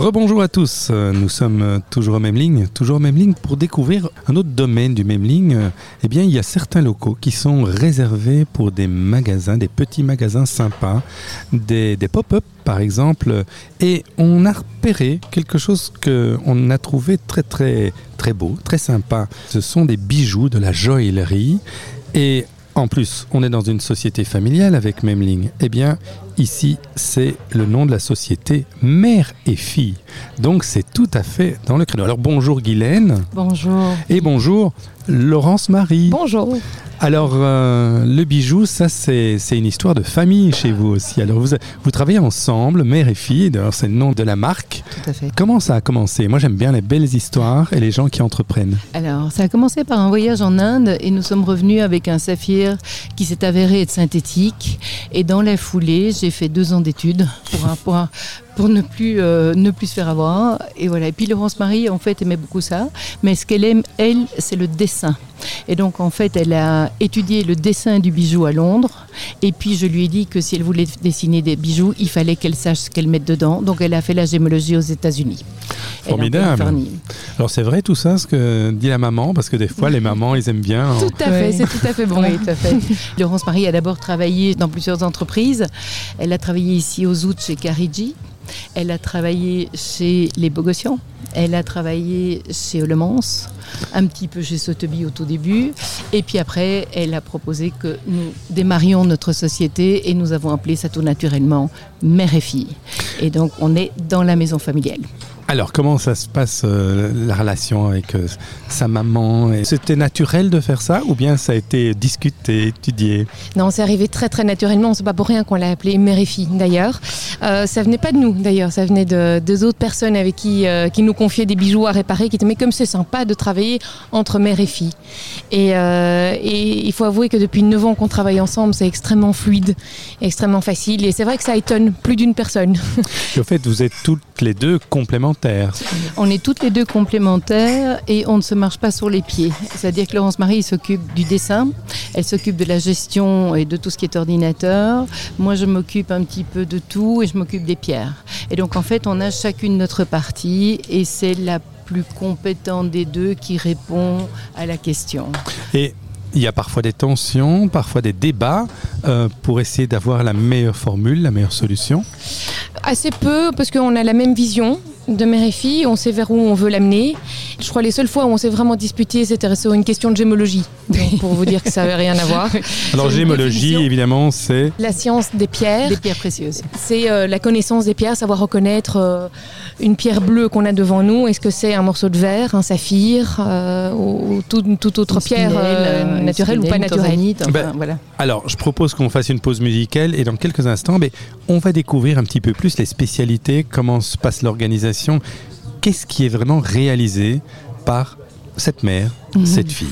Rebonjour à tous, nous sommes toujours aux mêmes lignes, toujours aux mêmes lignes pour découvrir un autre domaine du même ligne. Eh bien, il y a certains locaux qui sont réservés pour des magasins, des petits magasins sympas, des, pop-up par exemple, et on a repéré quelque chose que on a trouvé très très très beau, très sympa. Ce sont des bijoux de la joaillerie et en plus, on est dans une société familiale avec Memling. Eh bien, ici, c'est le nom de la société Mère et Fille. Donc, c'est tout à fait dans le créneau. Alors, bonjour Guylaine Bonjour. et bonjour Laurence Marie. Bonjour. Alors, euh, le bijou, ça, c'est une histoire de famille chez vous aussi. Alors, vous, vous travaillez ensemble, mère et fille. D'ailleurs, c'est le nom de la marque. Tout à fait. Comment ça a commencé? Moi, j'aime bien les belles histoires et les gens qui entreprennent. Alors, ça a commencé par un voyage en Inde et nous sommes revenus avec un saphir qui s'est avéré être synthétique. Et dans la foulée, j'ai fait deux ans d'études pour, un- pour, un- pour ne, plus, euh, ne plus se faire avoir. Et voilà. Et puis Laurence Marie, en fait, aimait beaucoup ça. Mais ce qu'elle aime, elle, c'est le dessin. Et donc, en fait, elle a étudié le dessin du bijou à Londres. Et puis, je lui ai dit que si elle voulait dessiner des bijoux, il fallait qu'elle sache ce qu'elle met dedans. Donc, elle a fait la gémologie aux États-Unis. Formidable. Alors, c'est vrai tout ça, ce que dit la maman, parce que des fois, les mamans, ils aiment bien. en- Tout à fait, Oui. c'est tout à fait bon. Oui, tout à fait. Laurence Marie a d'abord travaillé dans plusieurs entreprises. Elle a travaillé ici aux Aoûts chez Carigi. Elle a travaillé chez les Bogossians. Elle a travaillé chez Le Mans, un petit peu chez Sotheby au tout début. Et puis après, elle a proposé que nous démarrions notre société et nous avons appelé ça tout naturellement Mère et Fille. Et donc, on est dans la maison familiale. Alors, comment ça se passe, euh, la relation avec euh, sa maman Et C'était naturel de faire ça ou bien ça a été discuté, étudié? Non, c'est arrivé très très naturellement. C'est pas pour rien qu'on l'a appelé mère et fille d'ailleurs. Euh, ça venait pas de nous d'ailleurs. Ça venait de deux autres personnes avec qui euh, qui nous confiaient des bijoux à réparer, qui disaient mais comme c'est sympa de travailler entre mère et fille. Et, et il faut avouer que depuis 9 ans qu'on travaille ensemble, c'est extrêmement fluide, extrêmement facile. Et c'est vrai que ça étonne plus d'une personne. Et au fait, vous êtes toutes les deux complémentaires. On est toutes les deux complémentaires et on ne se marche pas sur les pieds. C'est-à-dire que Laurence Marie s'occupe du dessin, elle s'occupe de la gestion et de tout ce qui est ordinateur. Moi, je m'occupe un petit peu de tout et je m'occupe des pierres. Et donc, en fait, on a chacune notre partie et c'est la plus compétente des deux qui répond à la question. Et il y a parfois des tensions, parfois des débats euh, pour essayer d'avoir la meilleure formule, la meilleure solution. Assez peu, parce qu'on a la même vision de mère et fille, on sait vers où on veut l'amener. Je crois les seules fois où on s'est vraiment disputé, c'était sur une question de gémologie. Donc, pour vous dire que ça n'avait rien à voir. Alors, gémologie, évidemment, c'est La science des pierres, Des pierres précieuses. c'est euh, la connaissance des pierres, savoir reconnaître euh, une pierre bleue qu'on a devant nous. Est-ce que c'est un morceau de verre, un saphir, euh, ou, ou tout- toute autre Une pierre spinelle, naturelle ou pas spinelle, naturelle enfin, Ben, voilà. Alors, je propose qu'on fasse une pause musicale et dans quelques instants, ben, on va découvrir un petit peu plus les spécialités, comment se passe l'organisation, qu'est-ce qui est vraiment réalisé par cette mère, Mhm. cette fille?